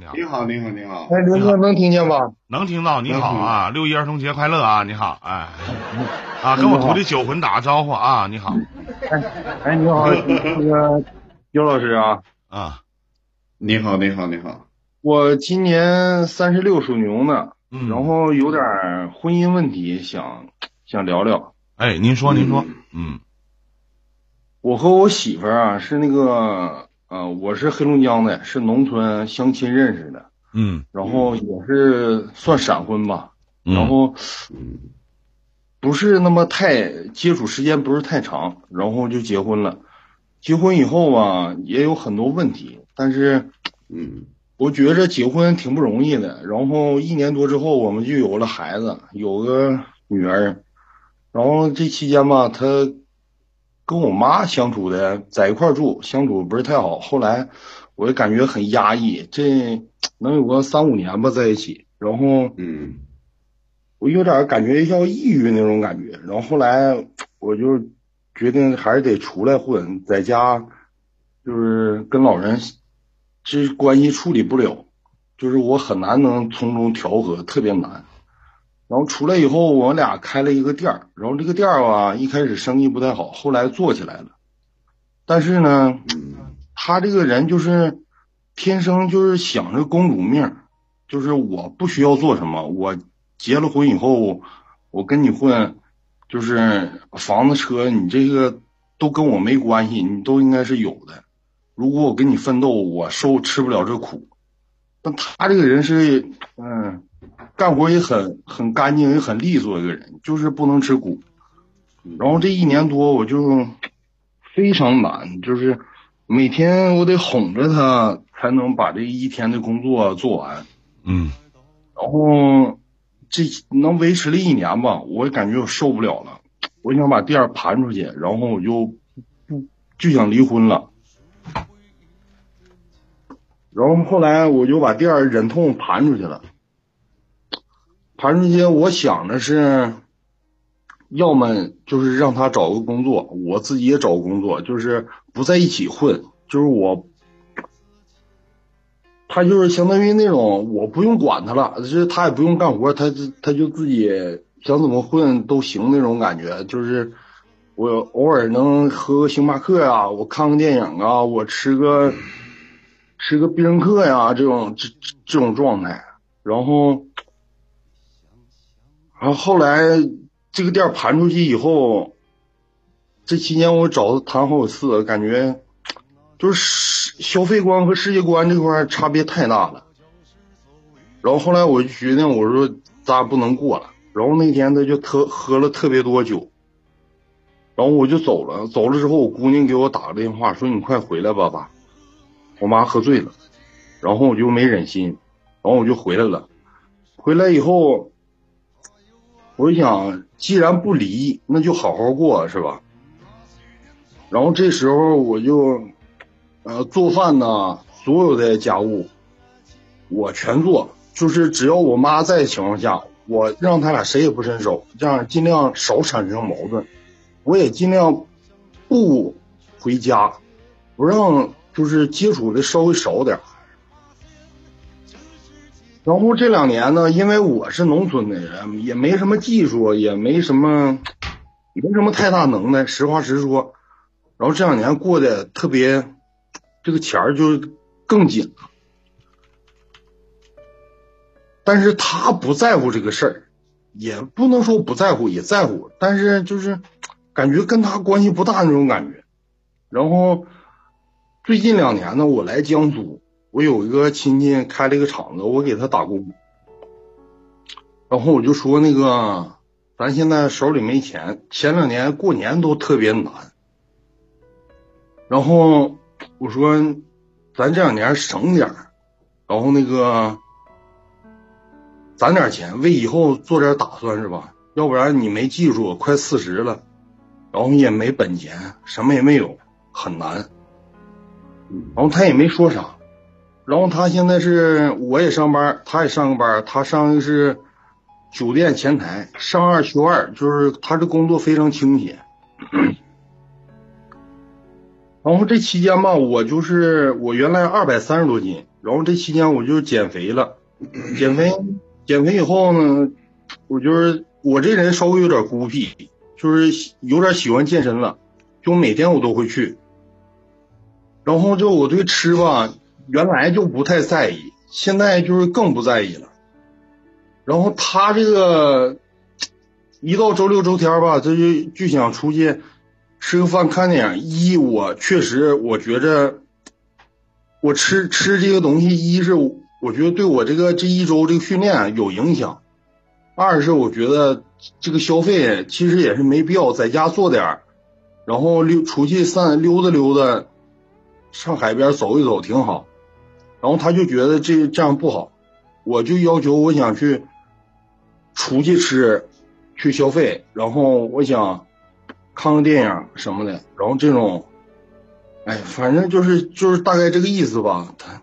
你好，你好，你好，你好。哎，刘哥能听见吧？能听到，你好啊，六一儿童节快乐啊，你好，哎，啊，跟我徒弟酒魂打个招呼啊，你好，哎，哎，你好，那个刘老师啊，啊，你好，你好，你好。我今年三十六，属牛呢，嗯，然后有点婚姻问题，想想聊聊。哎，您说，您说，嗯，我和我媳妇儿啊是那个，呃，我是黑龙江的，是农村相亲认识的，嗯，然后也是算闪婚吧，嗯然后不是那么太接触时间不是太长，然后就结婚了。结婚以后吧，也有很多问题，但是嗯我觉着结婚挺不容易的。然后一年多之后，我们就有了孩子，有个女儿。然后这期间吧，她跟我妈相处的在一块儿住，相处不是太好。后来我就感觉很压抑，这能有个三五年吧在一起。然后嗯我有点感觉要抑郁那种感觉，然后后来我就决定还是得出来混，在家就是跟老人这关系处理不了，就是我很难能从中调和，特别难。然后出来以后，我俩开了一个店儿，然后这个店儿吧，一开始生意不太好，后来做起来了。但是呢，他这个人就是天生就是想着公主命，就是我不需要做什么，我结了婚以后，我跟你混，就是房子车，你这个都跟我没关系，你都应该是有的。如果我跟你奋斗，我受吃不了这苦。但他这个人是，嗯，干活也很很干净，也很利索一个人，就是不能吃苦。然后这一年多，我就非常难，就是每天我得哄着他，才能把这一天的工作做完。嗯，然后这能维持了一年吧，我感觉我受不了了，我想把店盘出去，然后我就不就想离婚了。然后后来我就把店忍痛盘出去了，盘出去，我想的是，要么就是让他找个工作，我自己也找工作，就是不在一起混，就是我他就是相当于那种我不用管他了，就是他也不用干活，他他就自己想怎么混都行那种感觉。就是我偶尔能喝个星巴克呀、我看个电影啊，我吃个吃个必胜客呀，这种这这种状态。然后，然后后来这个店盘出去以后，这期间我找他谈好几次，感觉。就是消费观和世界观这块差别太大了。然后后来我就决定，我说咱俩不能过了。然后那天他就特喝了特别多酒，然后我就走了。走了之后，我姑娘给我打个电话，说你快回来吧，爸。我妈喝醉了，然后我就没忍心，然后我就回来了。回来以后，我就想，既然不离，那就好好过，是吧？然后这时候我就。呃，做饭呢，所有的家务我全做，就是只要我妈在的情况下，我让他俩谁也不伸手，这样尽量少产生矛盾。我也尽量不回家，不让就是接触的稍微少点。然后这两年呢，因为我是农村的人，也没什么技术，也没什么，也没什么太大能耐，实话实说。然后这两年过得特别。这个钱儿就更紧了，但是他不在乎这个事儿，也不能说不在乎，也在乎，但是就是感觉跟他关系不大那种感觉。然后最近两年呢，我来江苏，我有一个亲戚开了一个厂子，我给他打工，然后我就说那个，咱现在手里没钱，前两年过年都特别难，然后。我说，咱这两年省点，然后那个攒点钱，为以后做点打算是吧？要不然你没技术，快四十了，然后也没本钱，什么也没有，很难。然后他也没说啥，然后他现在是我也上班，他也上个班，他上的是酒店前台，上二休二，就是他这工作非常清闲。然后这期间吧，我就是我原来二百三十多斤，然后这期间我就减肥了，减肥 减肥以后呢，我就是我这人稍微有点孤僻，就是有点喜欢健身了，就每天我都会去。然后就我对吃吧，原来就不太在意，现在就是更不在意了。然后他这个一到周六周天吧，他就就想出去吃个饭、看电影。一我确实我觉着我吃吃这个东西，一是我觉得对我这个这一周这个训练有影响，二是我觉得这个消费其实也是没必要，在家做点儿，然后溜出去散溜达溜达。上海边走一走挺好，然后他就觉得这这样不好，我就要求我想去出去吃，去消费，然后我想看个电影什么的，然后这种，哎，反正就是就是大概这个意思吧。他，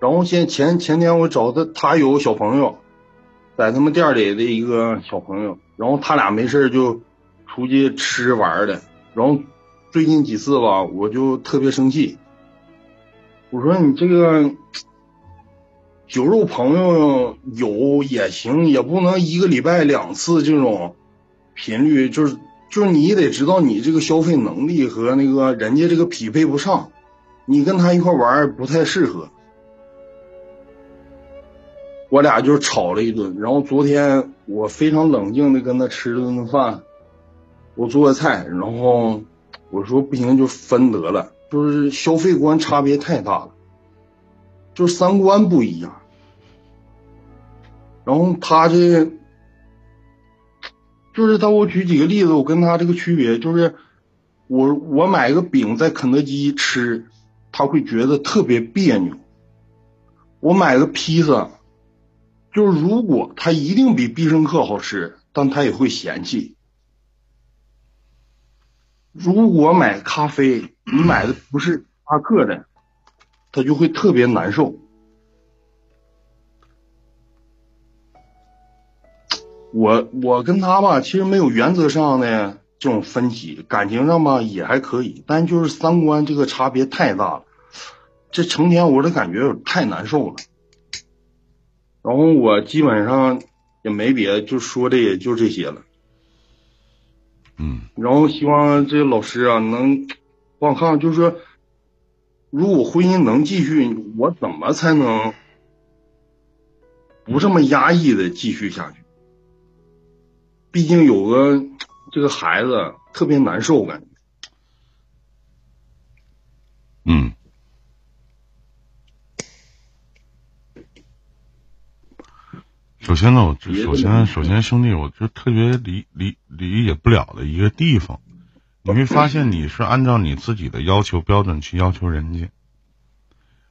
然后前前前天我找他，他有个小朋友，在他们店里的一个小朋友，然后他俩没事就出去吃玩的，然后最近几次吧，我就特别生气。我说你这个酒肉朋友有也行，也不能一个礼拜两次这种频率，就是就是你得知道你这个消费能力和那个人家这个匹配不上，你跟他一块玩不太适合。我俩就吵了一顿，然后昨天我非常冷静的跟他吃了顿饭，我做个菜，然后我说不行就分得了。就是消费观差别太大了，就是三观不一样。然后他这，就是他我举几个例子，我跟他这个区别就是，我我买个饼在肯德基吃，他会觉得特别别扭。我买个披萨，就是如果他一定比必胜客好吃，但他也会嫌弃。如果买咖啡，你买的不是阿克的，他就会特别难受。我我跟他吧，其实没有原则上的这种分歧，感情上吧也还可以，但就是三观这个差别太大了，这成天我的感觉太难受了。然后我基本上也没别的，就说的也就这些了。嗯，然后希望这些老师啊能帮我看，就是说，如果婚姻能继续，我怎么才能不这么压抑的继续下去？毕竟有个这个孩子特别难受，感觉。嗯。首先呢，我首先首先兄弟，我就特别理理理解不了的一个地方，你会发现你是按照你自己的要求标准去要求人家。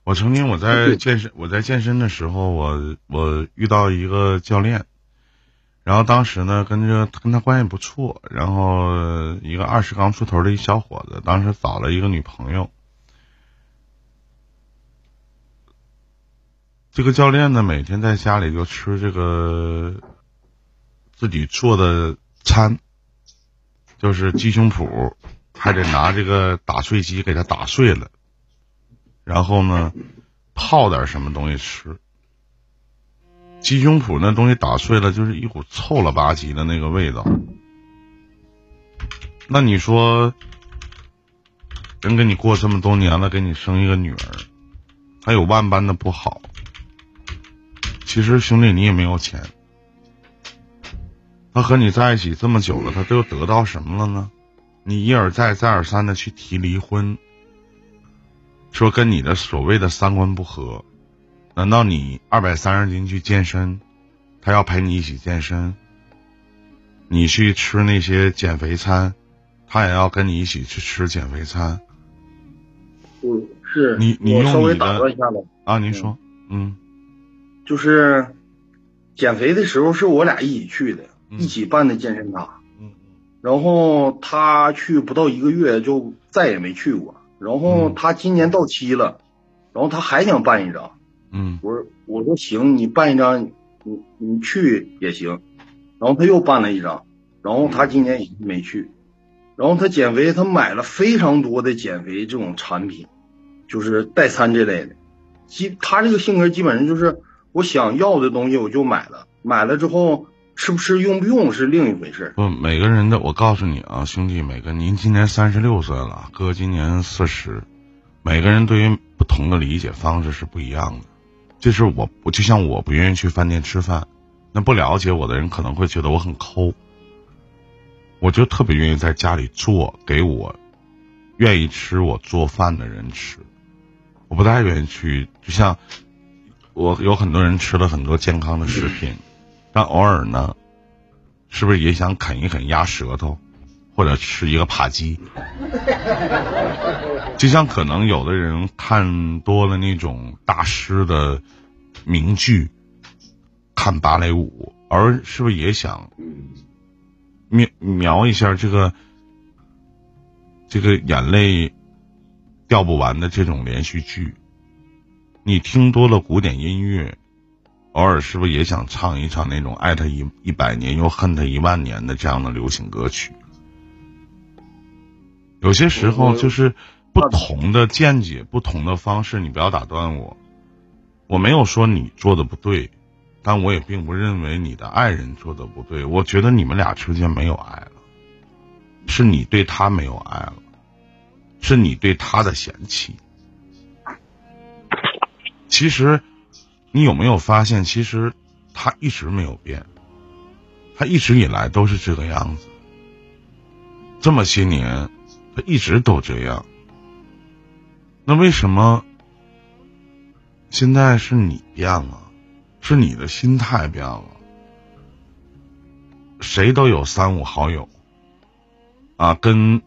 我曾经我在健身我在健身的时候，我我遇到一个教练，然后当时呢跟着跟他关系不错，然后一个二十刚出头的一小伙子，当时找了一个女朋友。这个教练呢，每天在家里就吃这个自己做的餐，就是鸡胸脯，还得拿这个打碎机给它打碎了，然后呢泡点什么东西吃。鸡胸脯那东西打碎了，就是一股臭了吧唧的那个味道。那你说，人跟你过这么多年了，给你生一个女儿，还有万般的不好。其实兄弟，你也没有钱。他和你在一起这么久了，他都得到什么了呢？你一而再、再而三的去提离婚，说跟你的所谓的三观不合。难道你二百三十斤去健身，他要陪你一起健身？你去吃那些减肥餐，他也要跟你一起去吃减肥餐？嗯，是。你你用你的啊？您说，嗯。就是减肥的时候是我俩一起去的，一起办的健身卡。嗯然后他去不到一个月就再也没去过。然后他今年到期了，然后他还想办一张。嗯。我说我说行，你办一张，你你去也行。然后他又办了一张，然后他今年也没去。然后他减肥，他买了非常多的减肥这种产品，就是代餐这类的。基他这个性格基本上就是我想要的东西我就买了，买了之后吃不吃用不用是另一回事。不，每个人的我告诉你啊，兄弟，每个您今年三十六岁了，哥今年四十，每个人对于不同的理解方式是不一样的。就是我，我就像我不愿意去饭店吃饭，那不了解我的人可能会觉得我很抠。我就特别愿意在家里做给我愿意吃我做饭的人吃，我不太愿意去，就像我有很多人吃了很多健康的食品，但偶尔呢，是不是也想啃一啃鸭舌头，或者吃一个扒鸡？就像可能有的人看多了那种大师的名剧，看芭蕾舞，而是不是也想描描一下这个这个眼泪掉不完的这种连续剧？你听多了古典音乐，偶尔是不是也想唱一唱那种爱他一一百年又恨他一万年的这样的流行歌曲？有些时候就是不同的见解、不同的方式，你不要打断我。我没有说你做的不对，但我也并不认为你的爱人做的不对。我觉得你们俩之间没有爱了，是你对他没有爱了，是你对他的嫌弃。其实，你有没有发现，其实他一直没有变，他一直以来都是这个样子，这么些年。他一直都这样，那为什么现在是你变了？是你的心态变了？谁都有三五好友啊，跟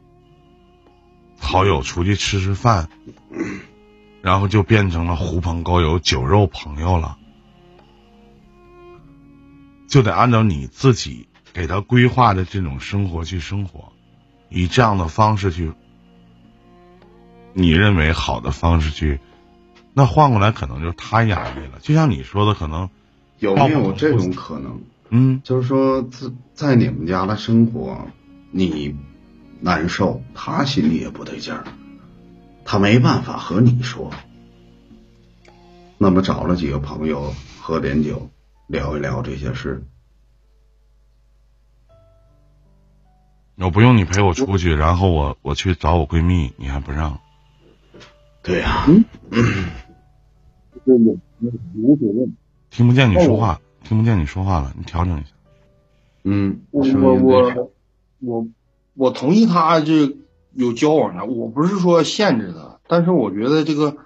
好友出去吃吃饭，然后就变成了狐朋狗友、酒肉朋友了，就得按照你自己给他规划的这种生活去生活。以这样的方式去，你认为好的方式去，那换过来可能就是他压抑了。就像你说的，可能有没有这种可能？嗯，就是说在在你们家的生活，你难受，他心里也不对劲儿，他没办法和你说，那么找了几个朋友喝点酒，聊一聊这些事。我不用你陪我出去，然后我我去找我闺蜜，你还不让？对呀，无所谓。听不见你说话，听不见你说话了，你调整一下。嗯，我我我我我同意他这有交往的，我不是说限制他，但是我觉得这个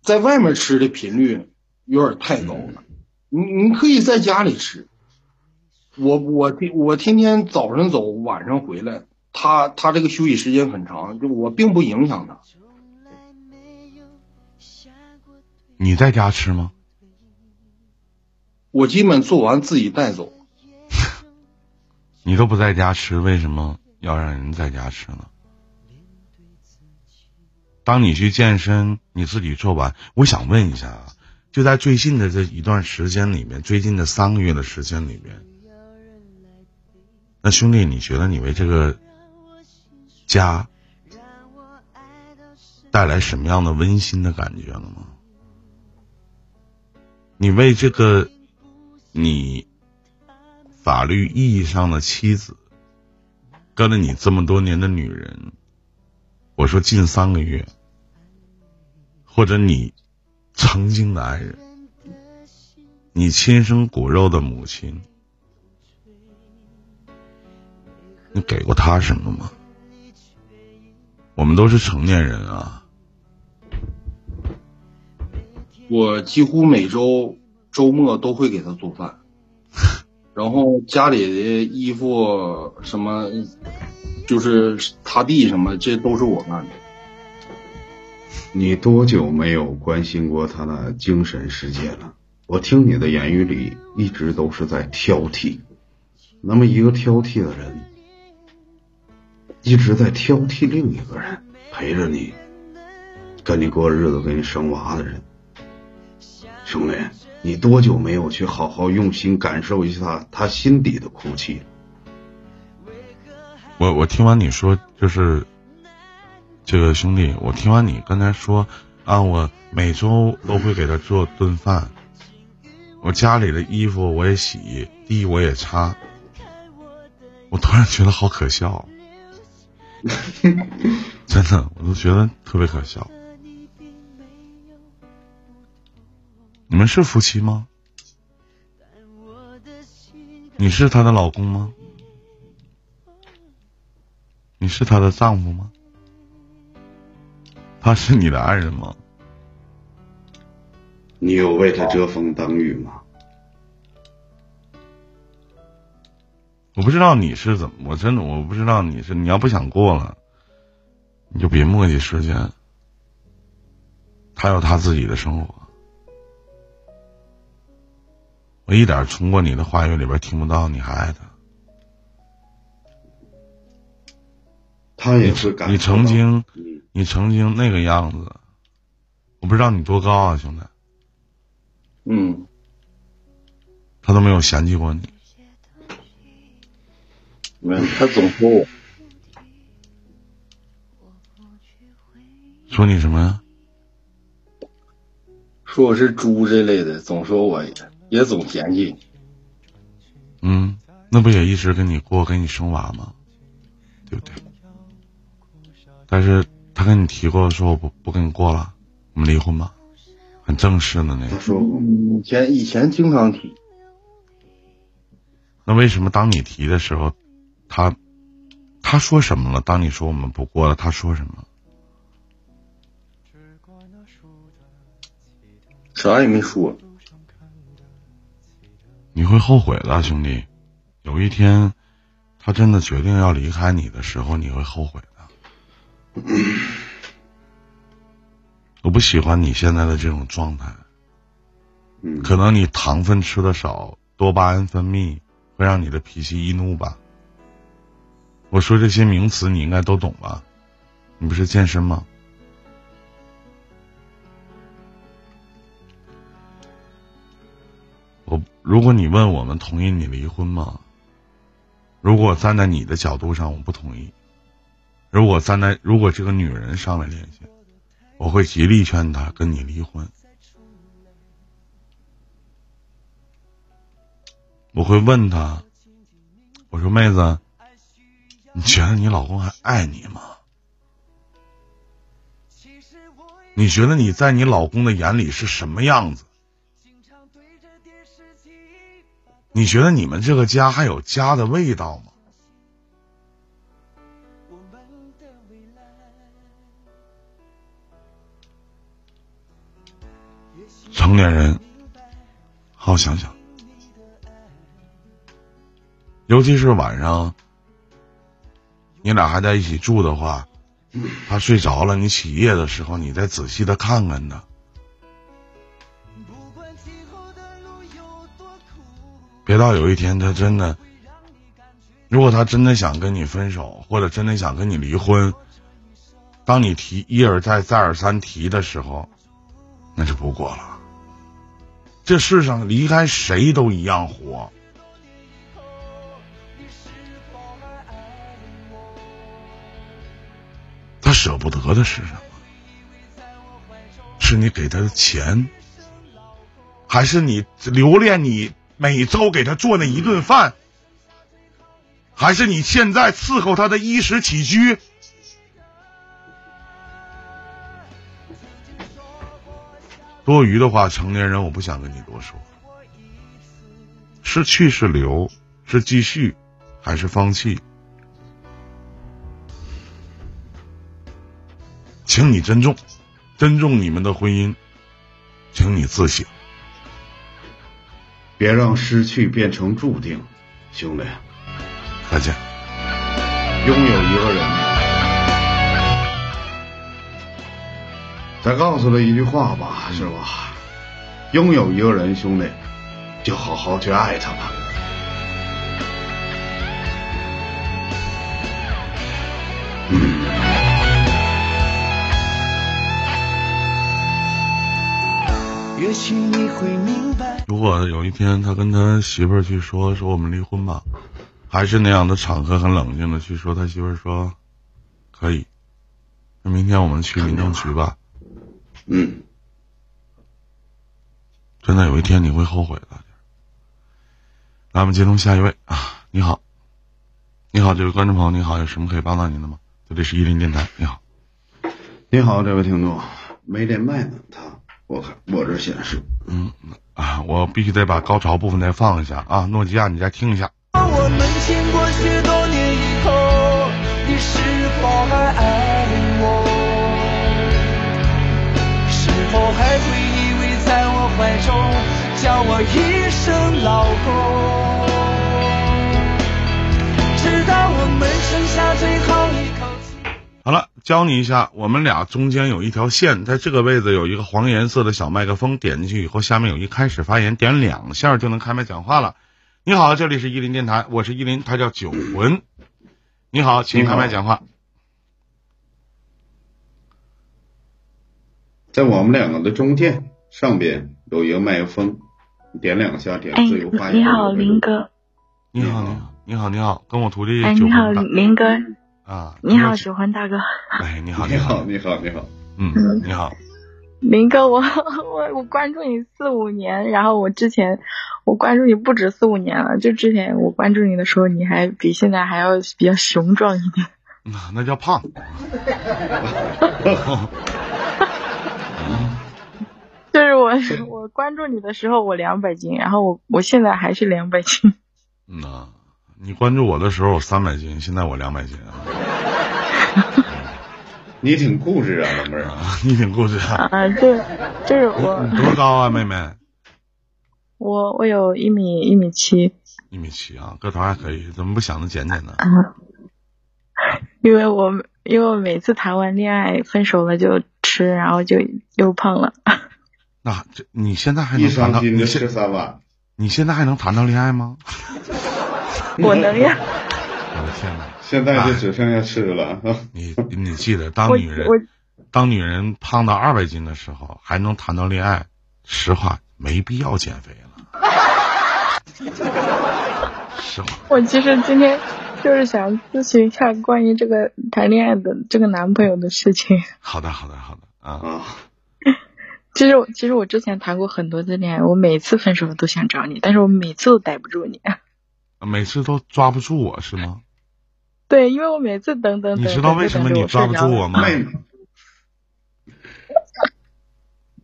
在外面吃的频率有点太高了。你你可以在家里吃。我我天我天天早上走，晚上回来，他他这个休息时间很长，就我并不影响他。你在家吃吗？我基本做完自己带走。你都不在家吃，为什么要让人在家吃呢？当你去健身，你自己做完，我想问一下啊，就在最近的这一段时间里面，最近的三个月的时间里面。那兄弟，你觉得你为这个家带来什么样的温馨的感觉了吗？你为这个你法律意义上的妻子，跟了你这么多年的女人，我说近三个月，或者你曾经的爱人，你亲生骨肉的母亲。你给过他什么吗？我们都是成年人啊。我几乎每周周末都会给他做饭，然后家里的衣服什么，就是擦地什么，这都是我干的。你多久没有关心过他的精神世界了？我听你的言语里一直都是在挑剔。那么一个挑剔的人。一直在挑剔另一个人陪着你，跟你过日子、给你生娃的人，兄弟，你多久没有去好好用心感受一下他心底的哭泣？我我听完你说，就是这个兄弟，我听完你刚才说啊，我每周都会给他做顿饭，我家里的衣服我也洗，地我也擦，我突然觉得好可笑，真的，我都觉得特别可笑。你们是夫妻吗？你是她的老公吗？你是她的丈夫吗？他是你的爱人吗？你有为他遮风挡雨吗？我不知道你是怎么，我真的我不知道你是，你要不想过了，你就别磨叽时间。他有他自己的生活，我一点从过你的话语里边听不到你还爱他。他也是感你曾经嗯你曾经那个样子，我不知道你多高啊，兄弟，嗯，他都没有嫌弃过你。没有，他总说我，说你什么呀？说我是猪这类的，总说我也总嫌弃。嗯，那不也一直跟你过，跟你生娃吗？对不对？但是他跟你提过说我不不跟你过了，我们离婚吧，很正式的那个。说以前以前经常提，那为什么当你提的时候，他他说什么了？当你说我们不过了，他说什么？啥也没说。你会后悔的，兄弟。有一天，他真的决定要离开你的时候，你会后悔的。我不喜欢你现在的这种状态，嗯，可能你糖分吃的少，多巴胺分泌会让你的脾气易怒吧。我说这些名词你应该都懂吧？你不是健身吗？如果你问我们同意你离婚吗？如果站在你的角度上，我不同意。如果站在如果这个女人上来联系，我会极力劝她跟你离婚。我会问她，我说妹子，你觉得你老公还爱你吗？你觉得你在你老公的眼里是什么样子？你觉得你们这个家还有家的味道吗？成年人，好好想想，尤其是晚上，你俩还在一起住的话，他睡着了，你起夜的时候，你再仔细的看看他。别到有一天他真的，如果他真的想跟你分手，或者真的想跟你离婚，当你提一而再再而三提的时候，那就不过了。这世上离开谁都一样活。他舍不得的是什么？是你给他的钱，还是你留恋你每周给他做那一顿饭，还是你现在伺候他的衣食起居？多余的话，成年人我不想跟你多说。是去是留，是继续还是放弃？请你珍重，珍重你们的婚姻，请你自省。别让失去变成注定，兄弟。再见。拥有一个人，再告诉他一句话吧，是吧？拥有一个人，兄弟，就好好去爱他吧。也许你会明白。如果有一天他跟他媳妇儿去说说我们离婚吧，还是那样的场合，很冷静的去说他媳妇儿说可以，那明天我们去民政局吧。嗯，真的有一天你会后悔的。那我们接通下一位啊，你好，你好，这位观众朋友，你好，有什么可以帮到您的吗？这里是伊林电台，你好，你好，这位听众，没连麦呢，他我看我这显示，嗯啊，我必须得把高潮部分再放一下啊，诺基亚，你再听一下。我们经过许多年以后，你是否还爱我？是否还会依偎在我怀中，叫我一声老公？直到我们剩下最后一。好了，教你一下，我们俩中间有一条线，在这个位置有一个黄颜色的小麦克风，点进去以后，下面有一开始发言，点两下就能开麦讲话了。你好，这里是伊林电台，我是伊林，他叫九魂。你好，请开麦讲话。在我们两个的中间上边有一个麦克风，点两下点哎自由发，言。你好，林哥。你好，你好，你好，你好，跟我徒弟哎，九你好，魂林哥。啊，你好，九魂大哥。哎，你好，你好，好，你好，你好，嗯，你好，林哥，我 我我关注你四五年，然后我之前我关注你不止四五年了，就之前我关注你的时候，你还比现在还要比较雄壮一点。那那叫胖。就是我我关注你的时候，我两百斤，然后我我现在还是两百斤。嗯呐，你关注我的时候我三百斤，现在我两百斤啊，你挺固执啊，老妹儿。你挺固执啊。啊，就就是我你多高啊，妹妹？我我有一米一米七一米七啊，个头还可以，怎么不想着减减呢？啊，因为我因为我每次谈完恋爱分手了就吃，然后就又胖了。那这你现在还能谈到？伤心就你现吃三碗。你现在还能谈到恋爱吗？我能呀，我的天哪！现在就只剩下吃了。你你记得，当女人当女人胖到二百斤的时候，还能谈到恋爱，实话没必要减肥了。实话，我其实今天就是想咨询一下关于这个谈恋爱的这个男朋友的事情。好的，好的，好的啊！啊，其实我其实我之前谈过很多次恋爱，我每次分手了都想找你，但是我每次都逮不住你。每次都抓不住我是吗？对，因为我每次等等等，你知道为什么你抓不住我吗？妹妹，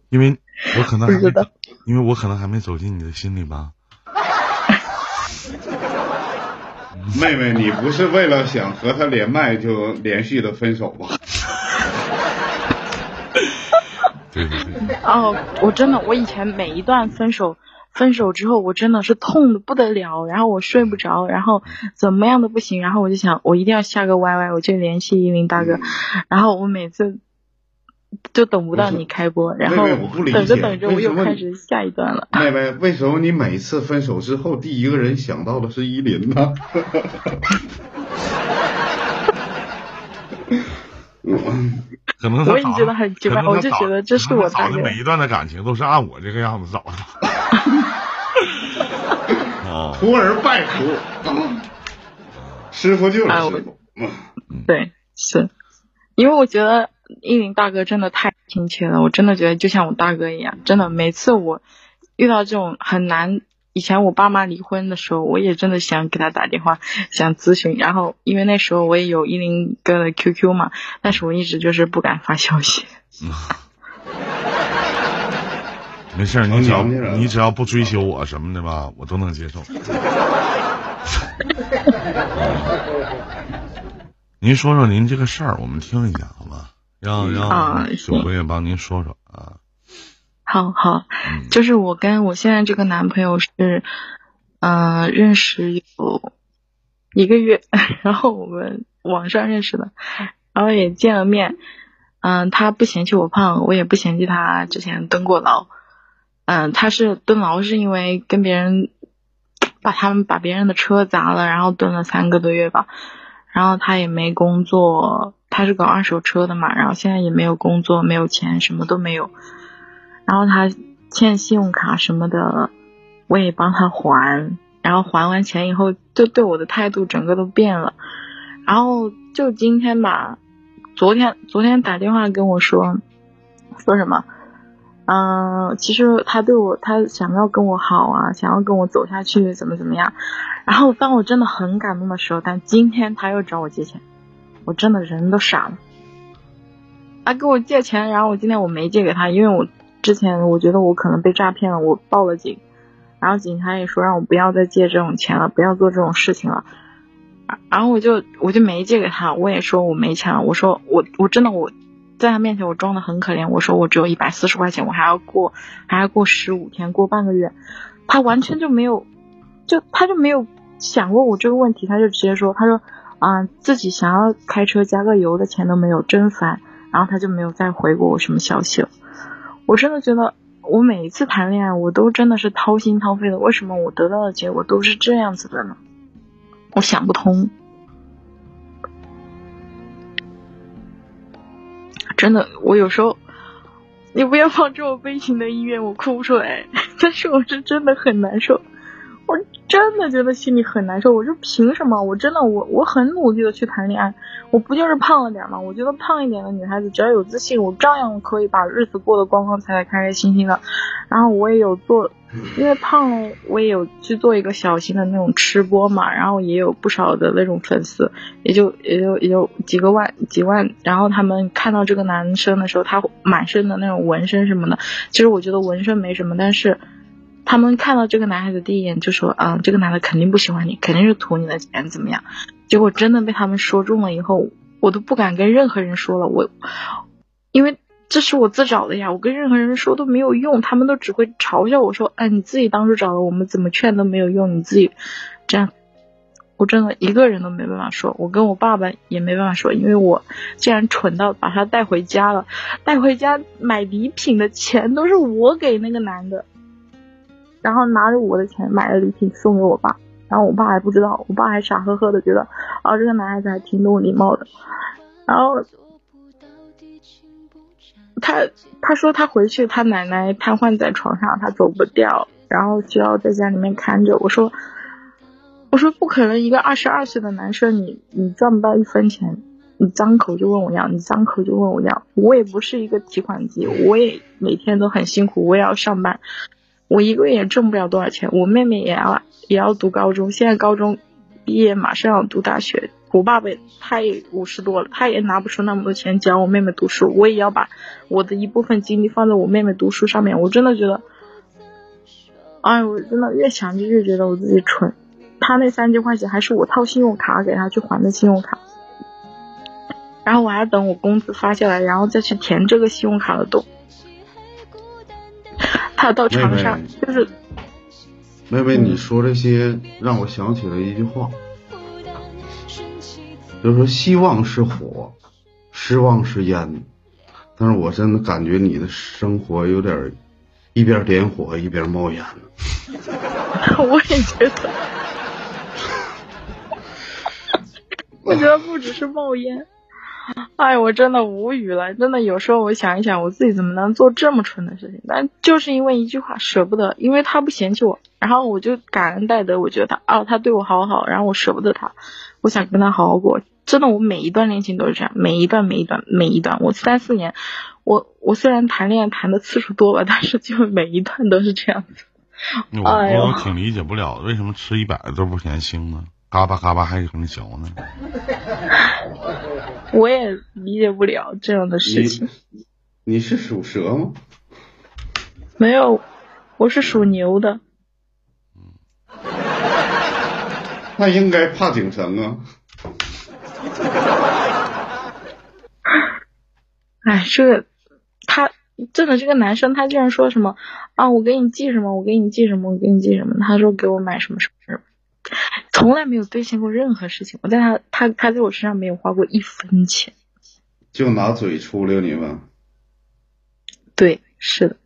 因为我可能还没不知道，因为我可能还没走进你的心里吧。妹妹，你不是为了想和他连麦就连续的分手吧？对对对，哦，我真的，我以前每一段分手，分手之后，我真的是痛的不得了，然后我睡不着，然后怎么样都不行，然后我就想，我一定要下个 YY，我就联系一林大哥，然后我每次就等不到你开播，然后等着等着，我又开始下一段了。妹妹，为什么你每次分手之后，第一个人想到的是依林呢？可能我也觉得很奇怪我就觉得这是我大哥他找的每一段的感情都是按我这个样子找的。哦，徒儿拜徒，师傅就是师傅。嗯对，是因为我觉得依林大哥真的太亲切了，我真的觉得就像我大哥一样，真的每次我遇到这种很难，以前我爸妈离婚的时候，我也真的想给他打电话，想咨询，然后因为那时候我也有依林哥的 QQ 嘛，但是我一直就是不敢发消息。没事儿，你只要你只要不追求我什么的吧，我都能接受。您说说您这个事儿，我们听一下好吗？让让啊九哥也帮您说说啊。好好，嗯就是我跟我现在这个男朋友是，嗯、认识有一个月，然后我们网上认识的，然后也见了面，嗯、他不嫌弃我胖，我也不嫌弃他之前蹲过牢，嗯、他是蹲牢是因为跟别人把他们把别人的车砸了，然后蹲了三个多月吧，然后他也没工作，他是搞二手车的嘛，然后现在也没有工作，没有钱，什么都没有。然后他欠信用卡什么的，我也帮他还，然后还完钱以后，就对我的态度整个都变了。然后就今天吧，昨天昨天打电话跟我说，说什么？嗯，其实他对我，他想要跟我好啊，想要跟我走下去，怎么怎么样。然后当我真的很感动的时候，但今天他又找我借钱，我真的人都傻了。他跟我借钱，然后我今天我没借给他，因为我之前我觉得我可能被诈骗了，我报了警，然后警察也说让我不要再借这种钱了，不要做这种事情了。然后我就我就没借给他，我也说我没钱了，我说我我真的我在他面前我装的很可怜，我说我只有一百四十块钱，我还要过还要过十五天，过半个月，他完全就没有，就他就没有想过我这个问题，他就直接说，他说啊自己想要开车加个油的钱都没有，真烦，然后他就没有再回过我什么消息了。我真的觉得我每一次谈恋爱我都真的是掏心掏肺的，为什么我得到的结果都是这样子的呢？我想不通，真的，我有时候，你不要放这么悲情的音乐，我哭不出来。但是我是真的很难受，我真的觉得心里很难受。我就凭什么？我真的，我我很努力的去谈恋爱，我不就是胖了点吗？我觉得胖一点的女孩子只要有自信，我照样可以把日子过得光光彩彩、开开心心的。然后我也有做。因为胖，我也有去做一个小型的那种吃播嘛，然后也有不少的那种粉丝，也就也就也就几个万几万。然后他们看到这个男生的时候，他满身的那种纹身什么的，其实我觉得纹身没什么，但是他们看到这个男孩子第一眼就说，嗯，这个男的肯定不喜欢你，肯定是图你的钱怎么样？结果真的被他们说中了以后，我都不敢跟任何人说了，我因为。这是我自找的呀，我跟任何人说都没有用，他们都只会嘲笑我说：“哎，你自己当初找的，我们怎么劝都没有用，你自己这样。”我真的一个人都没办法说，我跟我爸爸也没办法说，因为我竟然蠢到把他带回家了，带回家买礼品的钱都是我给那个男的，然后拿着我的钱买了礼品送给我爸，然后我爸还不知道，我爸还傻呵呵的觉得啊这个男孩子还挺懂礼貌的，然后。他他说他回去，他奶奶瘫痪在床上，他走不掉，然后需要在家里面看着。我说我说不可能，一个二十二岁的男生，你你赚不到一分钱，你张口就问我要，你张口就问我要。我也不是一个提款机，我也每天都很辛苦，我也要上班，我一个月也挣不了多少钱。我妹妹也要也要读高中，现在高中毕业马上要读大学。我爸爸他也五十多了，他也拿不出那么多钱教我妹妹读书，我也要把我的一部分精力放在我妹妹读书上面。我真的觉得，哎，我真的越想就越觉得我自己蠢。他那三千块钱还是我套信用卡给他去还的信用卡，然后我还等我工资发下来，然后再去填这个信用卡的洞。他到长沙就是，妹妹，你说这些让我想起了一句话。就是说，希望是火，失望是烟，但是我真的感觉你的生活有点一边点火一边冒烟 我也觉得，我觉得不只是冒烟，哎，我真的无语了。真的有时候我想一想，我自己怎么能做这么蠢的事情？但就是因为一句话，舍不得，因为他不嫌弃我，然后我就感恩戴德，我觉得他哦，他对我好好，然后我舍不得他。我想跟他好好过，真的，我每一段恋情都是这样，每一段每一段每一段，我三四年，我我虽然谈恋爱谈的次数多吧，但是就每一段都是这样子。我我挺理解不了，为什么吃一百个都不嫌腥呢？嘎巴嘎巴还很嚼呢？我也理解不了这样的事情。你是属蛇吗？没有，我是属牛的。那应该怕井绳啊！哎，这他真的这个男生，他竟然说什么啊？我给你寄什么？我给你寄什么？我给你寄什么？他说给我买什么什么什么，从来没有兑现过任何事情。我在他他他在我身上没有花过一分钱，就拿嘴出溜你吗？对，是的。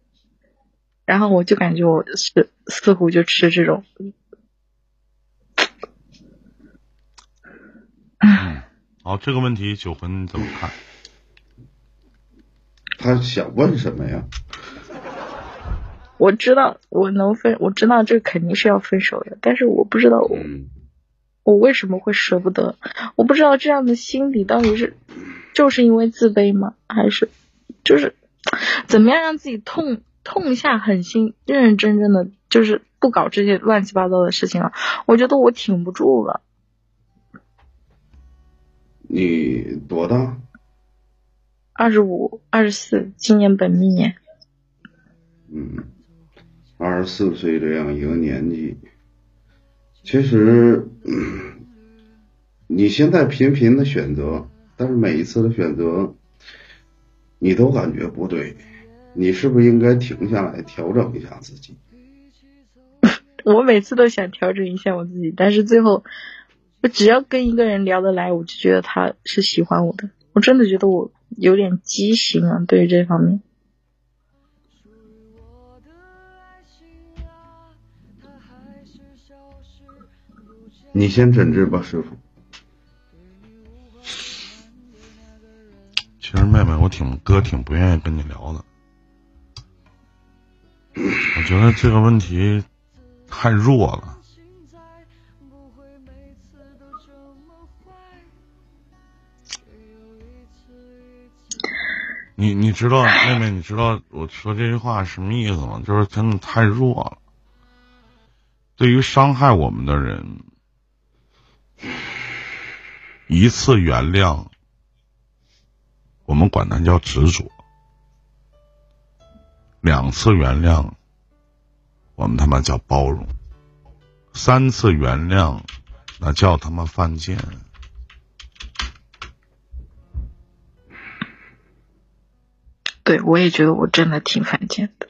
然后我就感觉我是似乎就吃这种。嗯，好，这个问题九魂你怎么看？他想问什么呀？我知道我能分，我知道这肯定是要分手的，但是我不知道我嗯，我为什么会舍不得？我不知道这样的心理到底是就是因为自卑吗？还是就是怎么样让自己痛痛下狠心，认认真真的就是不搞这些乱七八糟的事情了？我觉得我挺不住了。你多大？二十五、二十四，今年本命年。嗯，二十四岁这样一个年纪，其实、嗯你现在频频的选择，但是每一次的选择，你都感觉不对，你是不是应该停下来调整一下自己？我每次都想调整一下我自己，但是最后，我只要跟一个人聊得来，我就觉得他是喜欢我的。我真的觉得我有点畸形啊，对于这方面。你先诊治吧，师傅。其实妹妹，我挺哥挺不愿意跟你聊的。我觉得这个问题太弱了。你你知道，妹妹，你知道我说这句话什么意思吗？就是真的太弱了。对于伤害我们的人，一次原谅，我们管它叫执着；两次原谅，我们他妈叫包容；三次原谅，那叫他妈犯贱。我也觉得我真的挺犯贱的。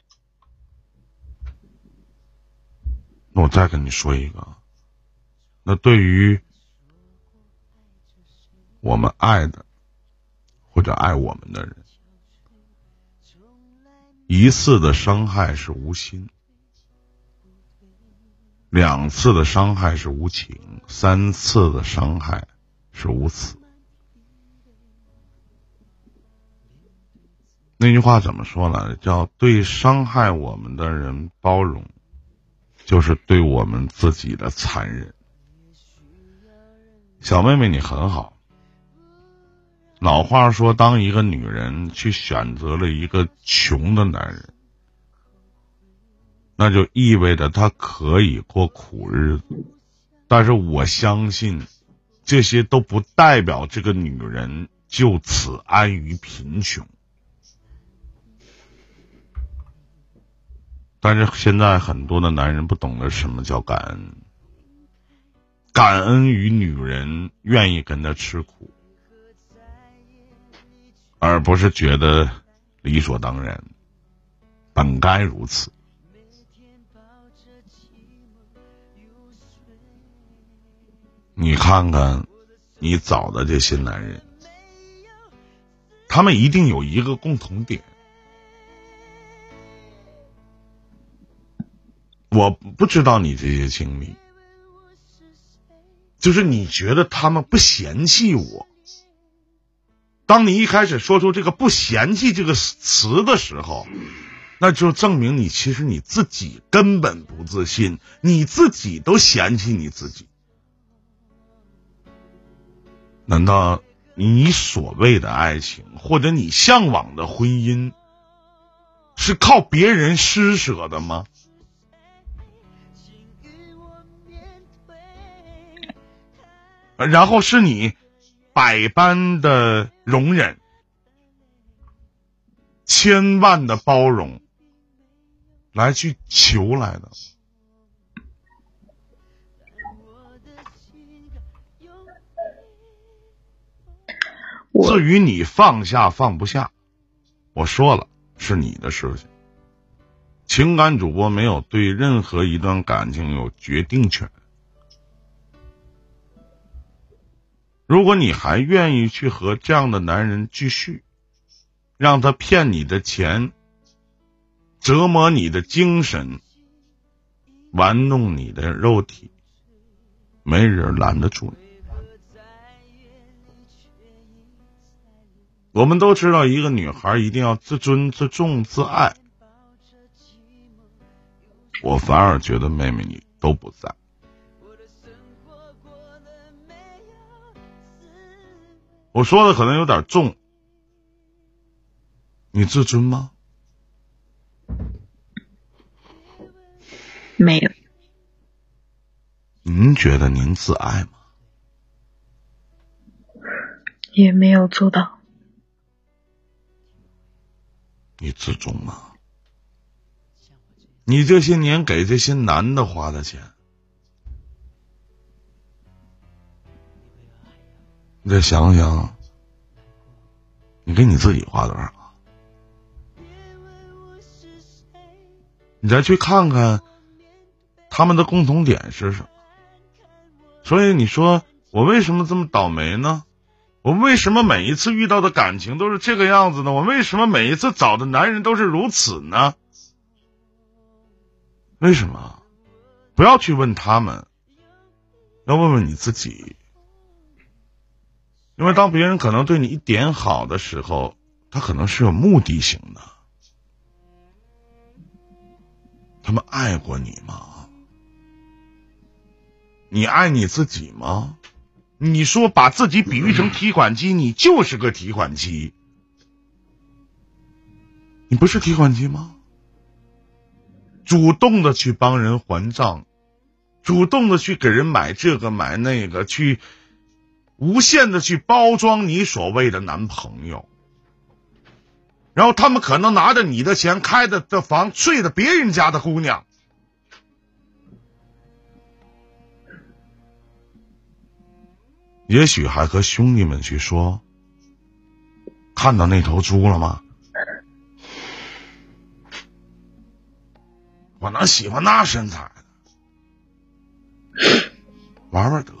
那我再跟你说一个，那对于我们爱的或者爱我们的人，一次的伤害是无心，两次的伤害是无情，三次的伤害是无私。那句话怎么说来着？叫对伤害我们的人包容。就是对我们自己的残忍。小妹妹，你很好。老话说，当一个女人去选择了一个穷的男人，那就意味着她可以过苦日子。但是我相信，这些都不代表这个女人就此安于贫穷。但是现在很多的男人不懂得什么叫感恩，感恩于女人愿意跟他吃苦，而不是觉得理所当然，本该如此。你看看，你找的这些男人，他们一定有一个共同点。我不知道你这些经历，就是你觉得他们不嫌弃我。当你一开始说出这个“不嫌弃”这个词的时候，那就证明你其实你自己根本不自信，你自己都嫌弃你自己。难道你所谓的爱情，或者你向往的婚姻，是靠别人施舍的吗？然后是你百般的容忍，千万的包容，来去求来的。至于你放下放不下，我说了是你的事情。情感主播没有对任何一段感情有决定权。如果你还愿意去和这样的男人继续，让他骗你的钱，折磨你的精神，玩弄你的肉体，没人拦得住你。我们都知道，一个女孩一定要自尊、自重、自爱。我反而觉得妹妹你都不在。我说的可能有点重，你自尊吗？没有，您觉得您自爱吗？也没有做到。你自重吗？你这些年给这些男的花的钱，你再想想，你给你自己花多少？你再去看看他们的共同点是什么？所以你说我为什么这么倒霉呢？我为什么每一次遇到的感情都是这个样子呢？我为什么每一次找的男人都是如此呢？为什么？不要去问他们，要问问你自己。因为当别人可能对你一点好的时候，他可能是有目的性的。他们爱过你吗？你爱你自己吗？你说把自己比喻成提款机，你就是个提款机。你不是提款机吗？主动的去帮人还账，主动的去给人买这个买那个，去无限的去包装你所谓的男朋友，然后他们可能拿着你的钱开的的房，睡的别人家的姑娘，也许还和兄弟们去说，看到那头猪了吗？我能喜欢那身材？玩玩得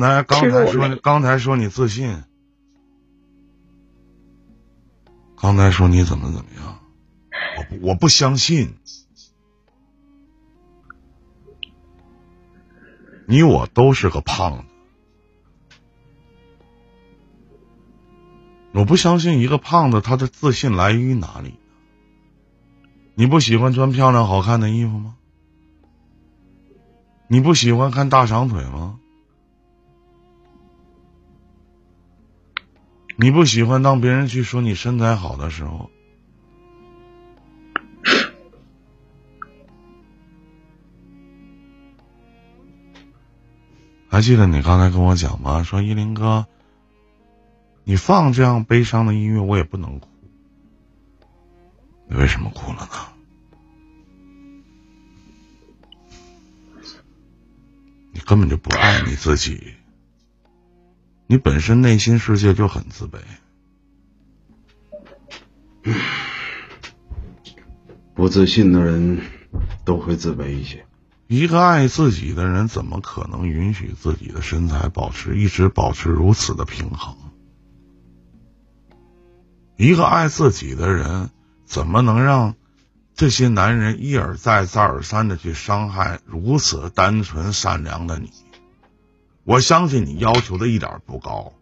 刚才刚才说你刚才说你自信，刚才说你怎么怎么样，我不我不相信，你我都是个胖子。我不相信一个胖子他的自信来源于哪里？你不喜欢穿漂亮好看的衣服吗？你不喜欢看大长腿吗？你不喜欢当别人去说你身材好的时候？还记得你刚才跟我讲吗？说依林哥。你放这样悲伤的音乐，我也不能哭。你为什么哭了呢？你根本就不爱你自己，你本身内心世界就很自卑。不自信的人都会自卑一些。一个爱自己的人，怎么可能允许自己的身材保持一直保持如此的平衡？一个爱自己的人，怎么能让这些男人一而再、再而三的去伤害如此单纯善良的你？我相信你要求的一点不高，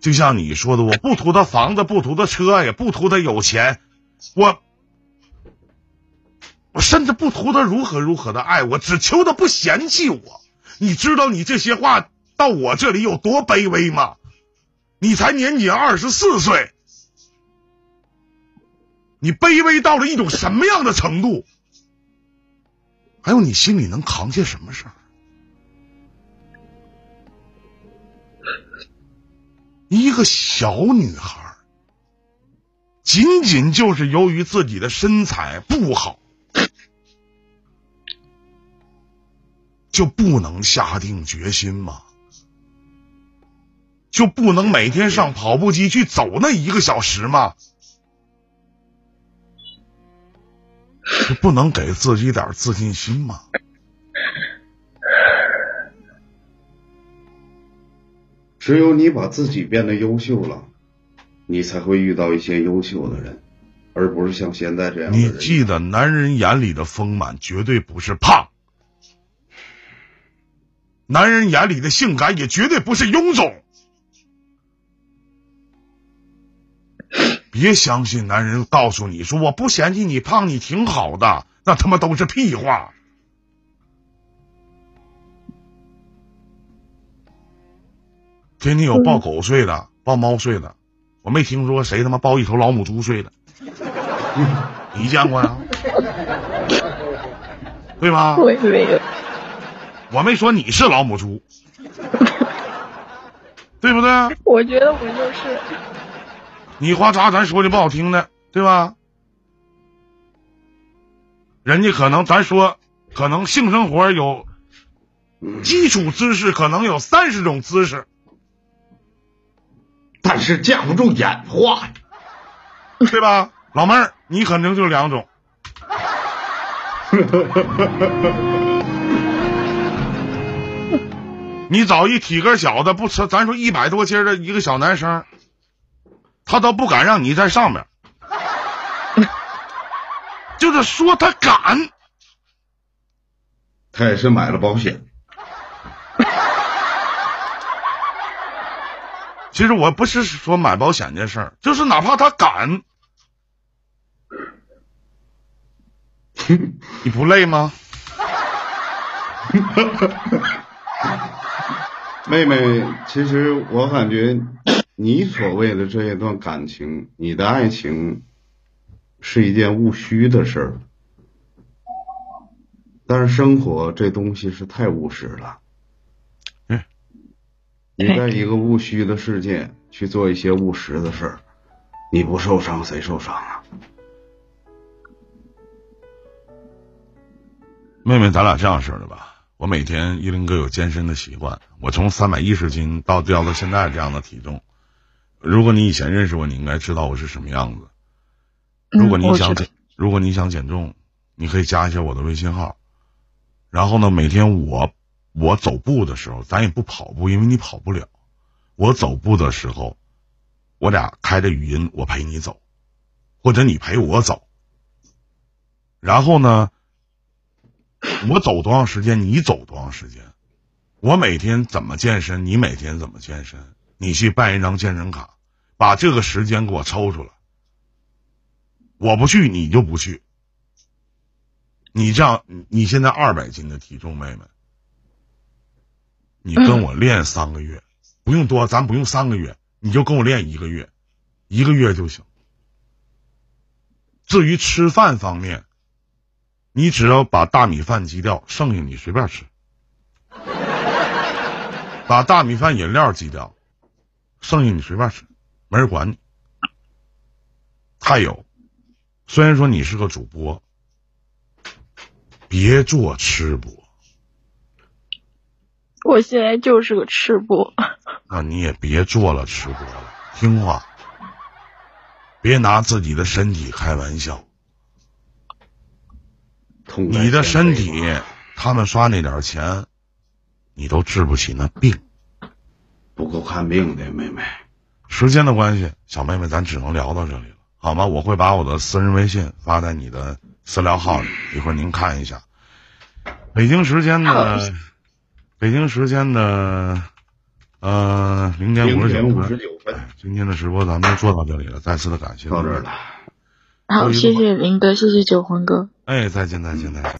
就像你说的，我不图他房子，不图他车，也不图他有钱，我我甚至不图他如何如何的爱我，只求他不嫌弃我。你知道你这些话到我这里有多卑微吗？你才年仅二十四岁，你卑微到了一种什么样的程度？还有你心里能扛下什么事儿？一个小女孩，仅仅就是由于自己的身材不好，就不能下定决心吗？就不能每天上跑步机去走那一个小时吗？就不能给自己点自信心吗？只有你把自己变得优秀了你才会遇到一些优秀的人而不是像现在这样你记得男人眼里的丰满绝对不是胖男人眼里的性感也绝对不是臃肿。别相信男人告诉你说我不嫌弃你胖你挺好的那他妈都是屁话。天天有抱狗睡的，抱猫睡的，我没听说谁他妈抱一头老母猪睡的，你见过呀？对吧？我也没有。我没说你是老母猪，对不对？我觉得我就是。你花渣咱说句不好听的，对吧？人家可能咱说，可能性生活有基础知识，可能有三十种姿势，但是架不住眼花呀。对吧？老妹儿，你可能就两种。你找一体格小的不吃，咱说一百多斤的一个小男生，他都不敢让你在上面，就是说他敢。他也是买了保险，其实我不是说买保险这事儿，就是哪怕他敢，你不累吗？妹妹，其实我感觉你所谓的这一段感情，你的爱情是一件务虚的事儿，但是生活这东西是太务实了。嗯，你在一个务虚的世界去做一些务实的事儿，你不受伤谁受伤啊？妹妹，咱俩这样式的吧。我每天一林哥有健身的习惯，我从三百一十斤到掉到现在这样的体重。如果你以前认识我，你应该知道我是什么样子。如果你想减，如果你想减重，你可以加一下我的微信号。然后呢，每天我我走步的时候，咱也不跑步，因为你跑不了。我走步的时候，我俩开着语音，我陪你走，或者你陪我走。然后呢？我走多长时间，你走多长时间？我每天怎么健身，你每天怎么健身？你去办一张健身卡，把这个时间给我抽出来。我不去，你就不去。你这样，你现在二百斤的体重，妹妹，你跟我练三个月，不用多，咱不用三个月，你就跟我练一个月，一个月就行。至于吃饭方面。你只要把大米饭挤掉，剩下你随便吃；把大米饭饮料挤掉，剩下你随便吃，没人管你。还有，虽然说你是个主播，别做吃播。我现在就是个吃播。那你也别做了吃播了，听话，别拿自己的身体开玩笑。你的身体，他们刷那点钱，你都治不起那病，不够看病的妹妹。时间的关系，小妹妹，咱只能聊到这里了，好吗？我会把我的私人微信发在你的私聊号里，一会儿您看一下。北京时间的，北京时间的，呃，零点五十九分。今天的直播咱们就做到这里了，再次的感谢。到这儿了。好，谢谢林哥，谢谢九魂哥。哎，再见，再见，再见。